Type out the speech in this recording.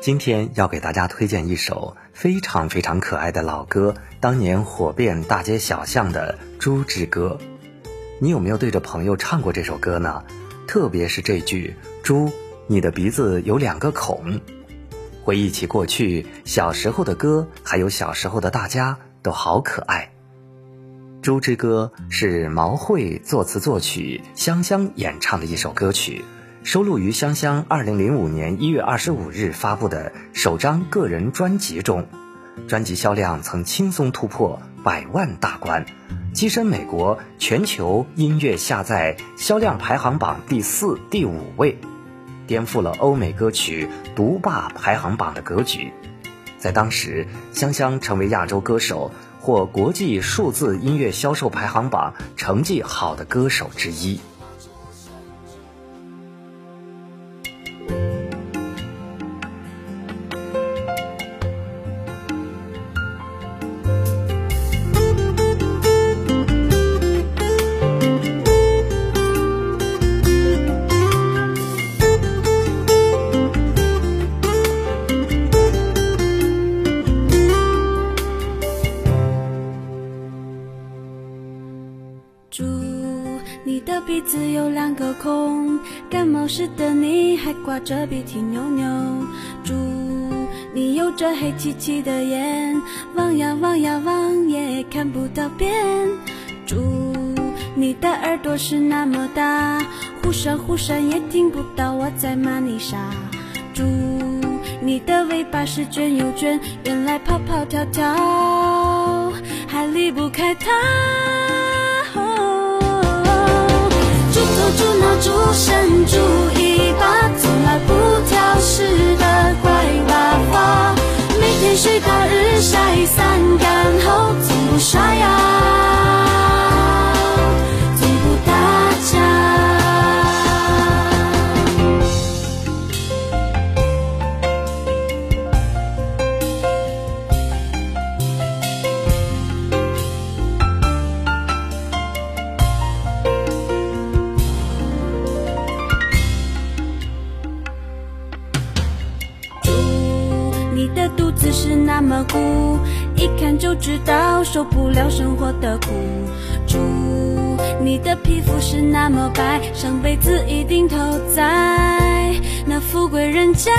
今天要给大家推荐一首非常非常可爱的老歌，当年火遍大街小巷的《猪之歌》。你有没有对着朋友唱过这首歌呢？特别是这句“猪，你的鼻子有两个孔”，回忆起过去小时候的歌，还有小时候的大家都好可爱。《猪之歌》是毛慧作词作曲，香香演唱的一首歌曲。收录于香香二零零五年一月二十五日发布的首张个人专辑中，专辑销量曾轻松突破百万大关，跻身美国全球音乐下载销量排行榜第四、第五位，颠覆了欧美歌曲独霸排行榜的格局。在当时，香香成为亚洲歌手或国际数字音乐销售排行榜成绩好的歌手之一。鼻子有两个孔，感冒时的你还挂着鼻涕牛牛。猪，你有着黑漆漆的眼，望呀望呀望也看不到边。猪，你的耳朵是那么大，忽闪忽闪也听不到我在骂你傻。猪，你的尾巴是卷又卷，原来跑跑跳跳还离不开它。猪脑猪身猪你的肚子是那么鼓，一看就知道受不了生活的苦。猪，你的皮肤是那么白，上辈子一定投在那富贵人家。